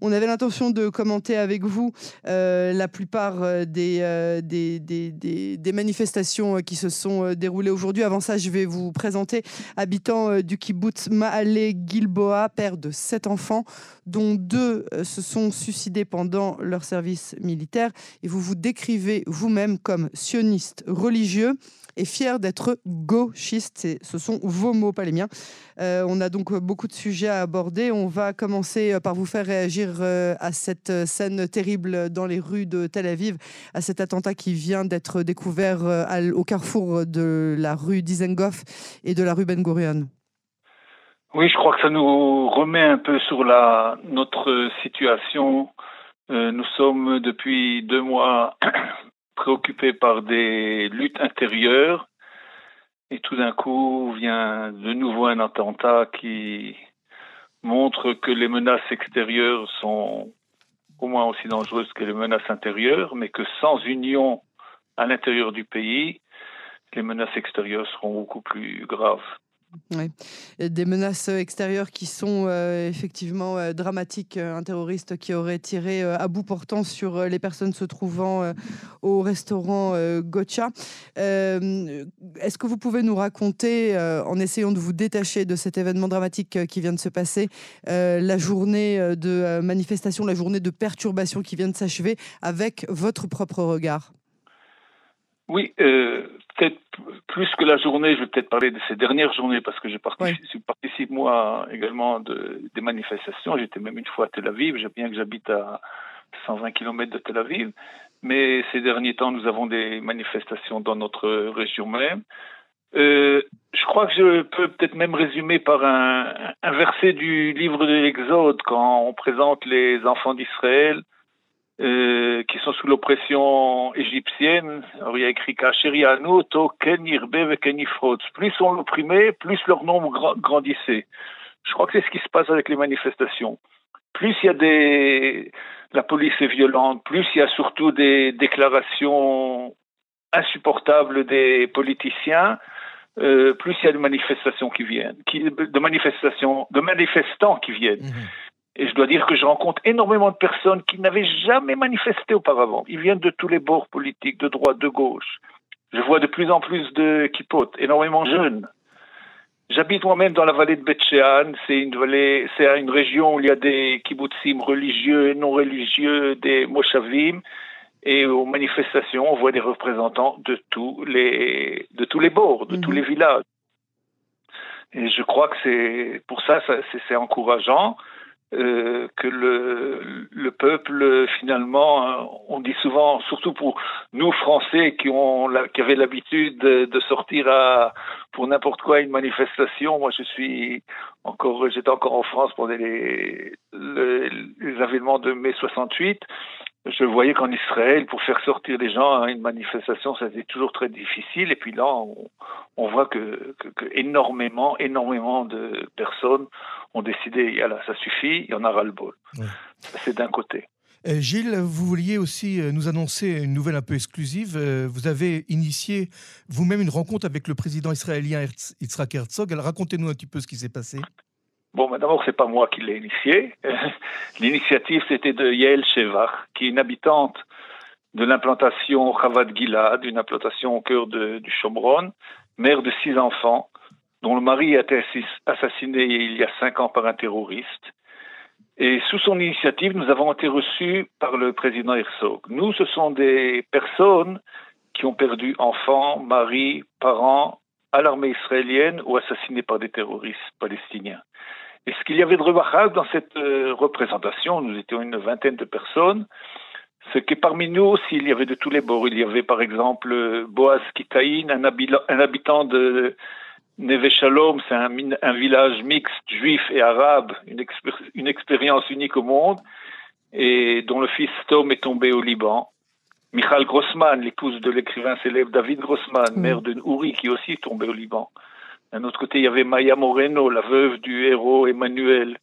On avait l'intention de commenter avec vous la plupart des, des, des, des, manifestations qui se sont déroulées aujourd'hui. Avant ça, je vais vous présenter habitant du kibbutz Maale Gilboa, père de sept enfants, dont deux se sont suicidés pendant leur service militaire. Et vous vous décrivez vous-même comme sioniste religieux et fier d'être gauchiste. Ce sont vos mots, pas les miens. Euh, on a donc beaucoup de sujets à aborder. On va commencer euh, par vous faire réagir euh, à cette scène terrible dans les rues de Tel Aviv, à cet attentat qui vient d'être découvert au carrefour de la rue Dizengoff et de la rue Ben Gurion. Oui, je crois que ça nous remet un peu sur la, notre situation. nous sommes depuis deux mois préoccupé par des luttes intérieures. Et tout d'un coup vient de nouveau un attentat qui montre que les menaces extérieures sont au moins aussi dangereuses que les menaces intérieures, mais que sans union à l'intérieur du pays, les menaces extérieures seront beaucoup plus graves. Des menaces extérieures qui sont euh, effectivement euh, dramatiques. Un terroriste qui aurait tiré euh, à bout portant sur les personnes se trouvant au restaurant Gotcha. Est-ce que vous pouvez nous raconter, en essayant de vous détacher de cet événement dramatique qui vient de se passer, la journée de manifestation, la journée de perturbation qui vient de s'achever avec votre propre regard? Oui, euh, peut-être plus que la journée, je vais peut-être parler de ces dernières journées parce que je participe, moi également de, des manifestations. J'étais même une fois à Tel Aviv, bien que j'habite à 120 km de Tel Aviv. Mais ces derniers temps, nous avons des manifestations dans notre région même. Euh, je crois que je peux peut-être même résumer par un, un verset du livre de l'Exode quand on présente les enfants d'Israël euh, qui sont sous l'oppression égyptienne. Alors, il y a écrit Plus on l'opprimait, plus leur nombre grandissait. Je crois que c'est ce qui se passe avec les manifestations. Plus il y a des, la police est violente, plus il y a surtout des déclarations insupportables des politiciens, euh, plus il y a de manifestations qui viennent, de manifestations, de manifestants qui viennent. Mhm. Et je dois dire que je rencontre énormément de personnes qui n'avaient jamais manifesté auparavant. Ils viennent de tous les bords politiques, de droite, de gauche. Je vois de plus en plus de kipotes, énormément jeunes. J'habite moi-même dans la vallée de Betchean. C'est une vallée, c'est une région où il y a des kibbutzim religieux et non religieux, des moshavim. Et aux manifestations, on voit des représentants de tous les, de tous les bords, de tous mhm. les villages. Et je crois que c'est, pour ça, ça c'est encourageant. Euh, que le, le, peuple finalement, euh, on dit souvent, surtout pour nous Français qui ont qui avaient l'habitude de, sortir à pour n'importe quoi une manifestation. Moi, je suis encore, j'étais encore en France pour les, les, les événements de mai 68 je voyais qu'en Israël, pour faire sortir les gens à une manifestation, c'était toujours très difficile. Et puis là, on, voit que, énormément, énormément de personnes ont décidé, là, ça suffit, il y en a ras-le-bol. C'est d'un côté. Euh, Gilles, vous vouliez aussi euh, nous annoncer une nouvelle un peu exclusive. Euh, vous avez initié vous-même une rencontre avec le président israélien Yitzhak Herzog. Alors racontez-nous un petit peu ce qui s'est passé. Bon, mais d'abord, c'est pas moi qui l'ai initié. L'initiative, c'était de Yael Shevach, qui est une habitante de l'implantation Chavad Gilad, une implantation au cœur de, du Chomron, mère de six enfants, dont le mari a été assassiné il y a cinq ans par un terroriste. Et sous son initiative, nous avons été reçus par le président Herzog. Nous, ce sont des personnes qui ont perdu enfants, maris, parents à l'armée israélienne ou assassinés par des terroristes palestiniens. Et ce qu'il y avait de remarquable dans cette euh, représentation, nous étions une vingtaine de personnes, c'est que parmi nous aussi, il y avait de tous les bords. Il y avait par exemple Boaz Kitaïn, un, habitant de Neve Shalom, c'est un, village mixte juif et arabe, une, une, expérience unique au monde, et dont le fils Tom est tombé au Liban. Michal Grossman, l'épouse de l'écrivain célèbre David Grossman, mm. mère de Nouri, qui aussi est tombée au Liban. D'un autre côté, il y avait Maya Moreno, la veuve du héros Emmanuel,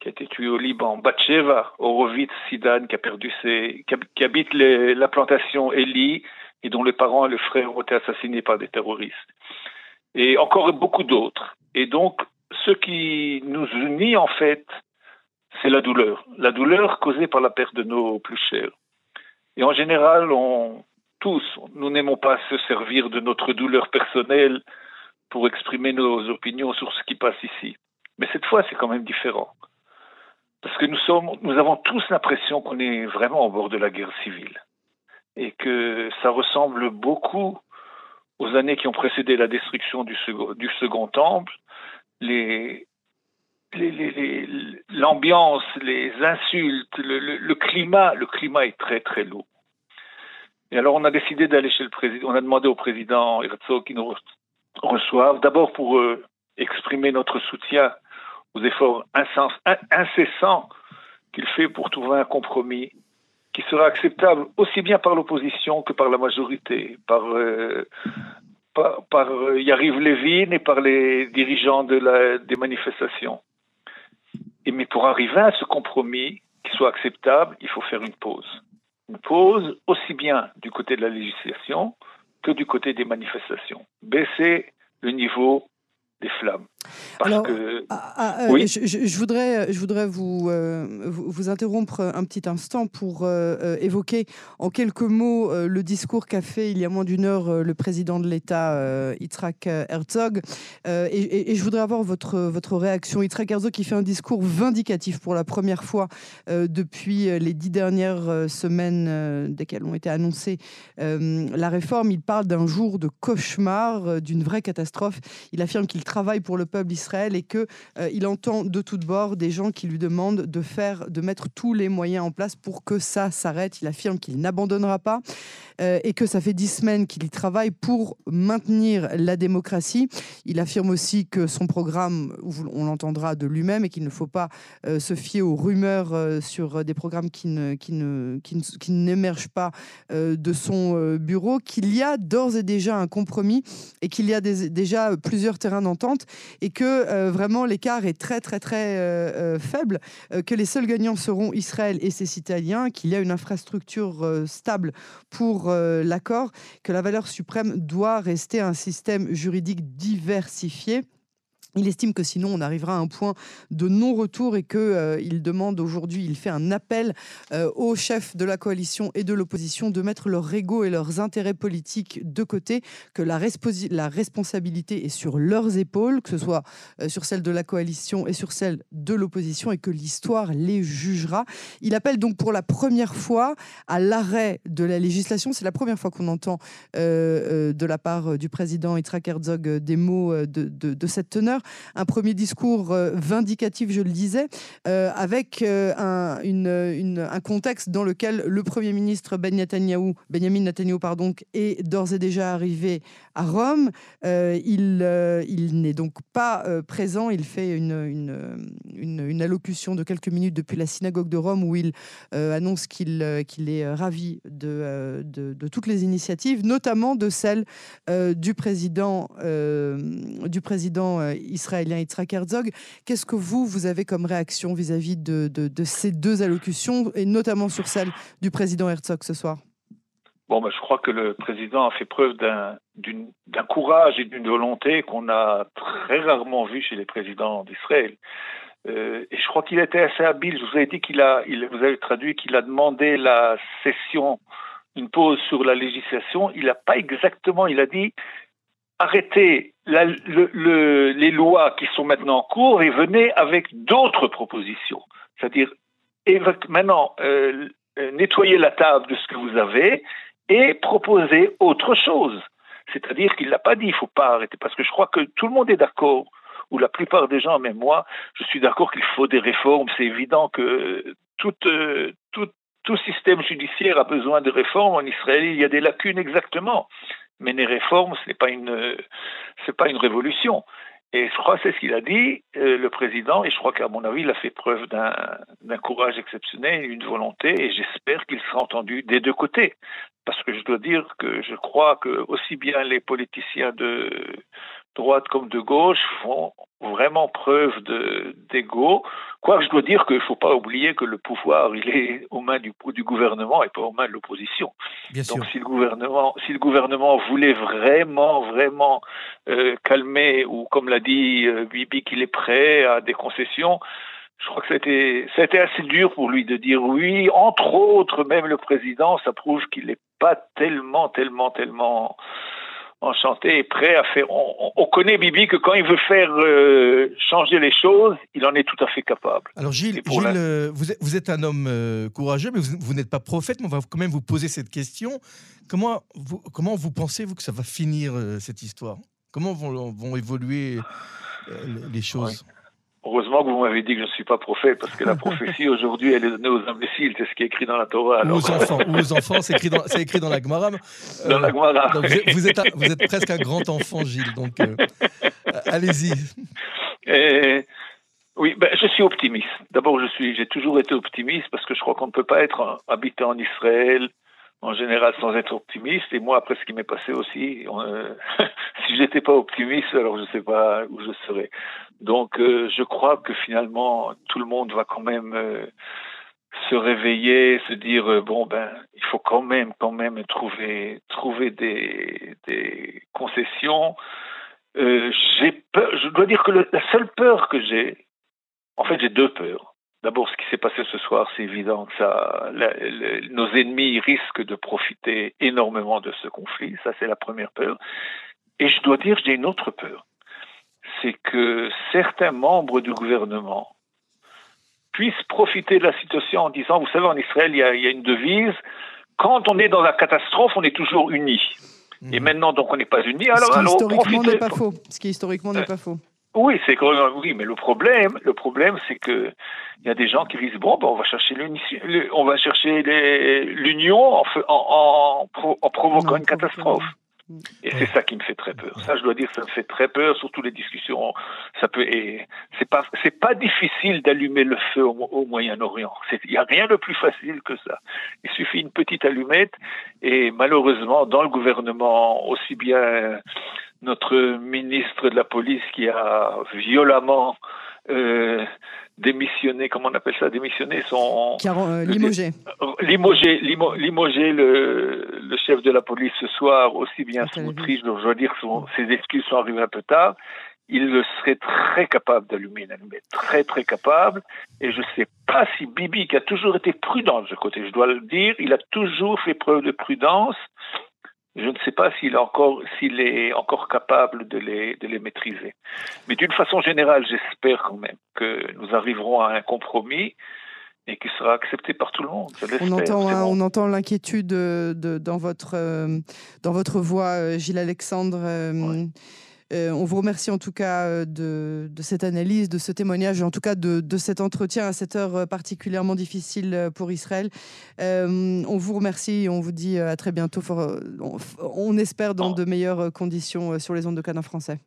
qui a été tué au Liban. Batsheva, Horowitz Sidan, qui a perdu ses, qui, habite la plantation Eli, et dont les parents et le frère ont été assassinés par des terroristes. Et encore beaucoup d'autres. Et donc, ce qui nous unit, en fait, c'est la douleur. La douleur causée par la perte de nos plus chers. Et en général, tous, nous n'aimons pas se servir de notre douleur personnelle pour exprimer nos opinions sur ce qui passe ici. Mais cette fois, c'est quand même différent. Parce que nous, sommes, nous avons tous l'impression qu'on est vraiment au bord de la guerre civile. Et que ça ressemble beaucoup aux années qui ont précédé la destruction du second, temple. L'ambiance, les, insultes, le, climat, le climat est très très lourd. Et alors on a décidé d'aller chez le président, on a demandé au président Herzog qu'il nous reçoive, d'abord pour euh, exprimer notre soutien aux efforts incessants qu'il fait pour trouver un compromis qui sera acceptable aussi bien par l'opposition que par la majorité, par, euh, par, euh, Yariv Levin et par les dirigeants des manifestations. Et mais pour arriver à ce compromis qui soit acceptable, il faut faire une pause. Une pause aussi bien du côté de la législation que du côté des manifestations. Baisser le niveau des flammes. Alors, ah, ah, euh, oui je, voudrais, je voudrais vous, euh, vous, interrompre un petit instant pour euh, évoquer en quelques mots le discours qu'a fait il y a moins d'une heure le président de l'État, Yitzhak Herzog. Et, et, je voudrais avoir votre, votre réaction. Yitzhak Herzog qui fait un discours vindicatif pour la première fois depuis les dix dernières semaines desquelles ont été annoncées la réforme. Il parle d'un jour de cauchemar, d'une vraie catastrophe. Il affirme qu'il travaille pour le peuple d'Israël et que euh, il entend de toutes bords des gens qui lui demandent de faire, de mettre tous les moyens en place pour que ça s'arrête. Il affirme qu'il n'abandonnera pas euh, et que ça fait dix semaines qu'il y travaille pour maintenir la démocratie. Il affirme aussi que son programme, on l'entendra de lui-même, et qu'il ne faut pas euh, se fier aux rumeurs sur des programmes qui ne, qui ne, qui n'émergent pas de son bureau, qu'il y a d'ores et déjà un compromis et qu'il y a déjà plusieurs terrains d'entente et que euh, vraiment l'écart est très très très euh, euh, faible, que les seuls gagnants seront Israël et ses citoyens, qu'il y a une infrastructure stable pour l'accord, que la valeur suprême doit rester un système juridique diversifié il estime que sinon on arrivera à un point de non-retour et qu'il euh, il demande aujourd'hui, il fait un appel euh, aux chefs de la coalition et de l'opposition de mettre leur ego et leurs intérêts politiques de côté, que la, responsabilité est sur leurs épaules, que ce soit euh, sur celle de la coalition et sur celle de l'opposition et que l'histoire les jugera. Il appelle donc pour la première fois à l'arrêt de la législation. C'est la première fois qu'on entend de la part du président Yitzhak des mots de cette teneur un premier discours euh, vindicatif, je le disais, euh, avec euh, un, contexte dans lequel le Premier ministre ben Benjamin Netanyahu pardon, est d'ores et déjà arrivé à Rome. il il n'est donc pas présent. Il fait une, allocution de quelques minutes depuis la synagogue de Rome où il annonce qu'il est ravi de, toutes les initiatives, notamment de celle du président, du président israélien Yitzhak Herzog. Qu'est-ce que vous, vous avez comme réaction vis-à-vis de, de, ces deux allocutions, et notamment sur celle du président Herzog ce soir? Bon, ben, je crois que le président a fait preuve d'un courage et d'une volonté qu'on a très rarement vu chez les présidents d'Israël. Euh, et je crois qu'il était assez habile. Je vous ai dit qu'il a, il, vous avez traduit qu'il a demandé la session, une pause sur la législation. Il n'a pas exactement, il a dit arrêtez les lois qui sont maintenant en cours et venez avec d'autres propositions. C'est-à-dire, maintenant, euh, nettoyez la table de ce que vous avez et proposez autre chose. C'est-à-dire qu'il n'a pas dit il ne faut pas arrêter, parce que je crois que tout le monde est d'accord, ou la plupart des gens, même moi, je suis d'accord qu'il faut des réformes. C'est évident que tout, euh, système judiciaire a besoin de réformes. En Israël, il y a des lacunes exactement mais les réformes, ce n'est pas c'est pas une révolution. Et je crois que c'est ce qu'il a dit, euh, le président, et je crois qu'à mon avis, il a fait preuve d'un courage exceptionnel, une volonté, et j'espère qu'il sera entendu des deux côtés. Parce que je dois dire que je crois que aussi bien les politiciens de droite comme de gauche font vraiment preuve d'ego. Quoique je dois dire qu'il ne faut pas oublier que le pouvoir, il est aux mains du, du gouvernement et pas aux mains de l'opposition. Donc si le gouvernement, si le gouvernement voulait vraiment, vraiment euh, calmer, ou comme l'a dit euh, Bibi qu'il est prêt à des concessions, je crois que a été assez dur pour lui de dire oui. Entre autres, même le président, ça prouve qu'il n'est pas tellement, tellement, tellement enchanté et prêt à faire. On, connaît Bibi que quand il veut faire euh, changer les choses, il en est tout à fait capable. Alors Gilles, euh, vous, êtes, vous, êtes, un homme euh, courageux, mais vous, n'êtes pas prophète, mais on va quand même vous poser cette question. Comment vous, comment vous pensez vous que ça va finir cette histoire? Comment vont, vont évoluer les choses? Heureusement que vous m'avez dit que je ne suis pas prophète, parce que la prophétie aujourd'hui, elle est donnée aux imbéciles, c'est ce qui est écrit dans la Torah. Ou aux enfants, aux enfants c'est écrit, dans, écrit dans la Gemara. dans la Gemara. vous, êtes, vous, êtes presque un grand enfant, Gilles, donc euh, allez-y. Oui, ben, je suis optimiste. D'abord, je suis, j'ai toujours été optimiste parce que je crois qu'on ne peut pas être habitant en Israël, en général sans être optimiste. Et moi, après ce qui m'est passé aussi, euh, si j'étais pas optimiste, alors je sais pas où je serais. Donc, euh, je crois que finalement, tout le monde va quand même euh, se réveiller, se dire bon ben, il faut quand même, quand même trouver, trouver des, des concessions. j'ai peur. Je dois dire que la seule peur que j'ai, en fait, j'ai deux peurs. D'abord, ce qui s'est passé ce soir, c'est évident que ça, nos ennemis risquent de profiter énormément de ce conflit. Ça, c'est la première peur. Et je dois dire, j'ai une autre peur. C'est que certains membres du gouvernement puissent profiter de la situation en disant, vous savez, en Israël, il y a, il y a une devise, quand on est dans la catastrophe, on est toujours unis. Et mmh. maintenant, donc, on n'est pas unis. Alors, Ce qui historiquement n'est pas faux. Ce qui historiquement n'est pas faux. Oui, c'est oui, mais le problème, le problème, c'est que il y a des gens qui disent bon, ben, on va chercher on va chercher l'union en, en, en, provoquant une catastrophe. Mm. Et c'est ça qui me fait très peur. Ça, je dois dire, ça me fait très peur, surtout les discussions. Ça peut, c'est pas, c'est pas difficile d'allumer le feu au, Moyen-Orient. Il n'y a rien de plus facile que ça. Il suffit une petite allumette, et malheureusement, dans le gouvernement, aussi bien notre ministre de la police qui a violemment euh, démissionné, comment on appelle ça, démissionné son... Qui a euh, limogé. Limogé, limogé le, le, chef de la police ce soir, aussi bien Smoutri, je dois dire que ses excuses sont arrivées un peu tard. Il le serait très capable d'allumer une allumette, très très capable. Et je ne sais pas si Bibi, qui a toujours été prudent de ce côté, je dois le dire, il a toujours fait preuve de prudence je ne sais pas s'il est encore, s'il est encore capable de les, de les maîtriser. Mais d'une façon générale, j'espère quand même que nous arriverons à un compromis et qui sera accepté par tout le monde. On entend, on entend l'inquiétude de, dans, votre, euh, dans votre voix, Gilles Alexandre. Euh, euh, on vous remercie en tout cas euh, de, cette analyse, de ce témoignage, en tout cas de, cet entretien à cette heure euh, particulièrement difficile pour Israël. on vous remercie et on vous dit à très bientôt. on, espère dans de meilleures conditions sur les ondes de Canin français.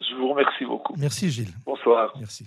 Je vous remercie beaucoup. Merci Gilles. Bonsoir. Merci.